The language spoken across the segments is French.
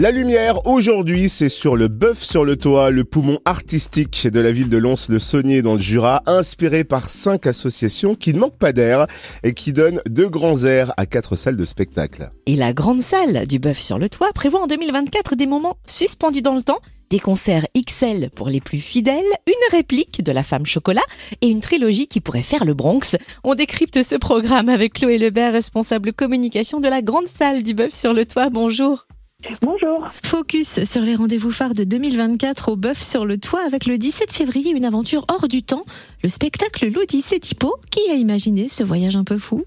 La lumière, aujourd'hui, c'est sur le bœuf sur le toit, le poumon artistique de la ville de Lons-le-Saunier dans le Jura, inspiré par cinq associations qui ne manquent pas d'air et qui donnent de grands airs à quatre salles de spectacle. Et la grande salle du bœuf sur le toit prévoit en 2024 des moments suspendus dans le temps, des concerts XL pour les plus fidèles, une réplique de la femme chocolat et une trilogie qui pourrait faire le Bronx. On décrypte ce programme avec Chloé Lebert, responsable communication de la grande salle du bœuf sur le toit. Bonjour. Bonjour. Focus sur les rendez-vous phares de 2024 au Bœuf sur le toit avec le 17 février une aventure hors du temps, le spectacle L'Odyssée Typo. Qui a imaginé ce voyage un peu fou?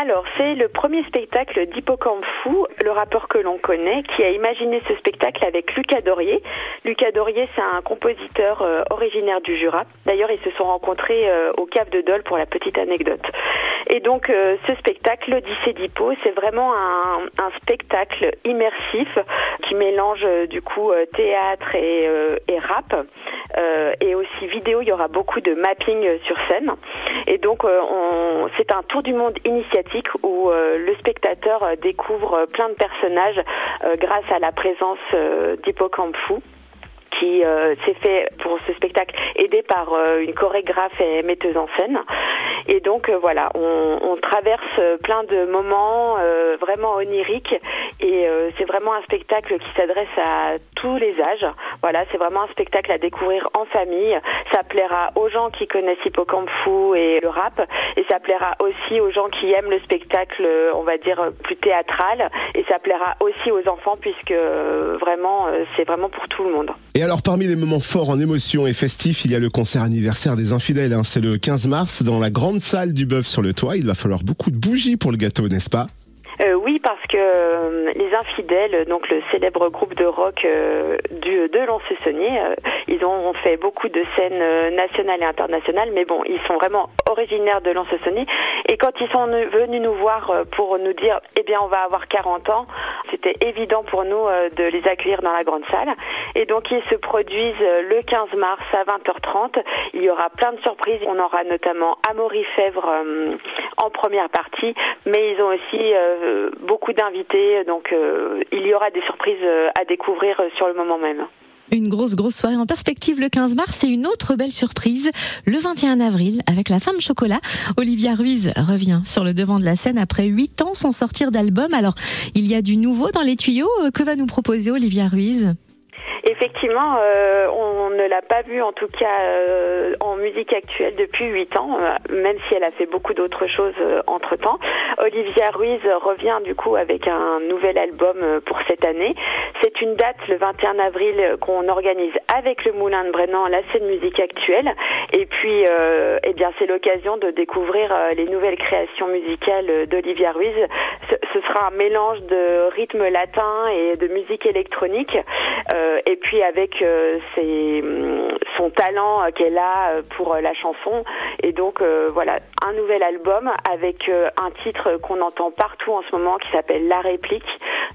Alors, c'est le premier spectacle d'Hippocampe Fou, le rappeur que l'on connaît, qui a imaginé ce spectacle avec Lucas Dorier. Lucas Dorier, c'est un compositeur euh, originaire du Jura. D'ailleurs, ils se sont rencontrés euh, au Cave de Dole pour la petite anecdote. Et donc, euh, ce spectacle, l'Odyssée d'Hippo, c'est vraiment un, un, spectacle immersif qui mélange du coup théâtre et, et rap. et aussi vidéo, il y aura beaucoup de mapping sur scène. Et donc, c'est un tour du monde initiative où euh, le spectateur euh, découvre euh, plein de personnages grâce à la présence d'Hippocampe Fou qui s'est fait pour ce spectacle aidé par une chorégraphe et metteuse en scène. Et donc voilà, on, on, traverse plein de moments vraiment oniriques et c'est vraiment un spectacle qui s'adresse à tous les âges. Voilà, c'est vraiment un spectacle à découvrir en famille. Ça plaira aux gens qui connaissent Hippocampe Fou et le rap et ça plaira aussi aux gens qui aiment le spectacle, on va dire, plus théâtral. Et ça plaira aussi aux enfants puisque euh, vraiment, euh, c'est vraiment pour tout le monde. Alors, parmi les moments forts en émotion et festifs, il y a le concert anniversaire des infidèles. Hein. C'est le 15 mars dans la grande salle du bœuf sur le toit. Il va falloir beaucoup de bougies pour le gâteau, n'est-ce pas? Parce que euh, les Infidèles, donc le célèbre groupe de rock euh, du, de lons euh, ils ont fait beaucoup de scènes nationales et internationales, mais bon, ils sont vraiment originaires de lons Et quand ils sont venus nous voir pour nous dire, eh bien, on va avoir 40 ans, c'était évident pour nous de les accueillir dans la grande salle. Et donc, ils se produisent le 15 mars à 20h30. Il y aura plein de surprises. On aura notamment Amaury Fèvre en première partie, mais ils ont aussi euh, beaucoup d'invités, donc euh, il y aura des surprises euh, à découvrir sur le moment même. Une grosse, grosse soirée en perspective le 15 mars et une autre belle surprise le 21 avril avec la femme chocolat. Olivia Ruiz revient sur le devant de la scène après 8 ans sans sortir d'album. Alors, il y a du nouveau dans les tuyaux. Que va nous proposer Olivia Ruiz? Effectivement, euh, on ne l'a pas vue en tout cas euh, en musique actuelle depuis huit ans, euh, même si elle a fait beaucoup d'autres choses entre temps. Olivia Ruiz revient du coup avec un nouvel album pour cette année. C'est une date le 21 avril qu'on organise avec le Moulin de Brennan, la scène musique actuelle. Et puis, eh bien, c'est l'occasion de découvrir les nouvelles créations musicales d'Olivia Ruiz. Ce, sera un mélange de rythme latin et de musique électronique puis avec euh, son talent euh, qu'elle a euh, pour la chanson. Et donc voilà, un nouvel album avec un titre qu'on entend partout en ce moment qui s'appelle La réplique.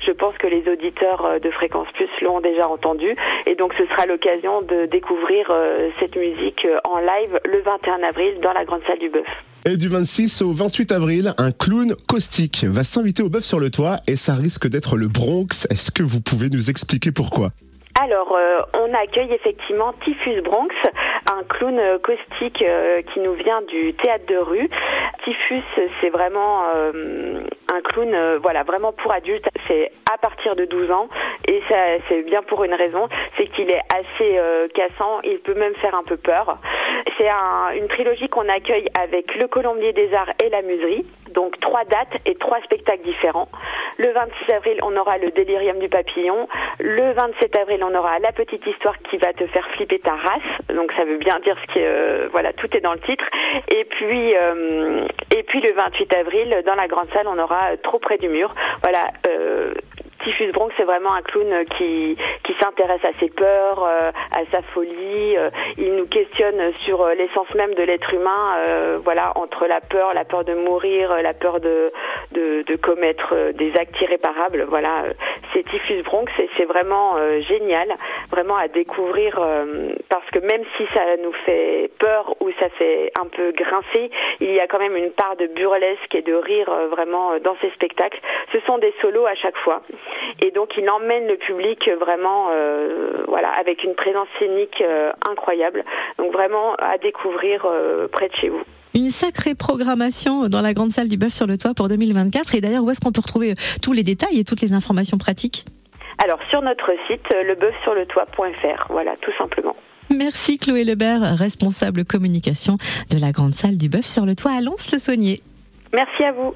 Je pense que les auditeurs de Fréquence Plus l'ont déjà entendu. Et donc ce sera l'occasion de découvrir cette musique en live le 21 avril dans la grande salle du Bœuf. Et du 26 au 28 avril, un clown caustique va s'inviter au bœuf sur le toit et ça risque d'être le Bronx. Est-ce que vous pouvez nous expliquer pourquoi? Alors, euh, on accueille effectivement Typhus Bronx, un clown caustique euh, qui nous vient du théâtre de rue. Typhus, c'est vraiment euh, un clown, voilà, vraiment pour adultes. C'est à partir de 12 ans et ça, c'est bien pour une raison, c'est qu'il est assez cassant. Il peut même faire un peu peur. C'est une trilogie qu'on accueille avec le Colombier des Arts et la Muserie. Donc trois dates et trois spectacles différents. Le 26 avril, on aura le Délirium du papillon. Le 27 avril, on aura la petite histoire qui va te faire flipper ta race. Donc ça veut bien dire ce que euh, voilà, tout est dans le titre. Et puis euh, et puis le 28 avril, dans la grande salle, on aura trop près du mur. Voilà. Euh, Typhus Bronx, c'est vraiment un clown qui, qui s'intéresse à ses peurs, euh, à sa folie. Euh, il nous questionne sur euh, l'essence même de l'être humain, voilà, entre la peur, la peur de mourir, la peur de, de, de commettre des actes irréparables. Voilà, c'est Typhus Bronx et c'est vraiment génial, vraiment à découvrir parce que même si ça nous fait peur ou ça fait un peu grincer, il y a quand même une part de burlesque et de rire vraiment dans ces spectacles. Ce sont des solos à chaque fois. Et donc il emmène le public vraiment, voilà, avec une présence scénique incroyable. Donc vraiment à découvrir près de chez vous. Une sacrée programmation dans la grande salle du Bœuf sur le Toit pour 2024. Et d'ailleurs, où est-ce qu'on peut retrouver tous les détails et toutes les informations pratiques? Alors, sur notre site, lebeufsurletoit.fr. Voilà, tout simplement. Merci Chloé Lebert, responsable communication de la grande salle du Bœuf sur le Toit à Lons-le-Saunier. Merci à vous.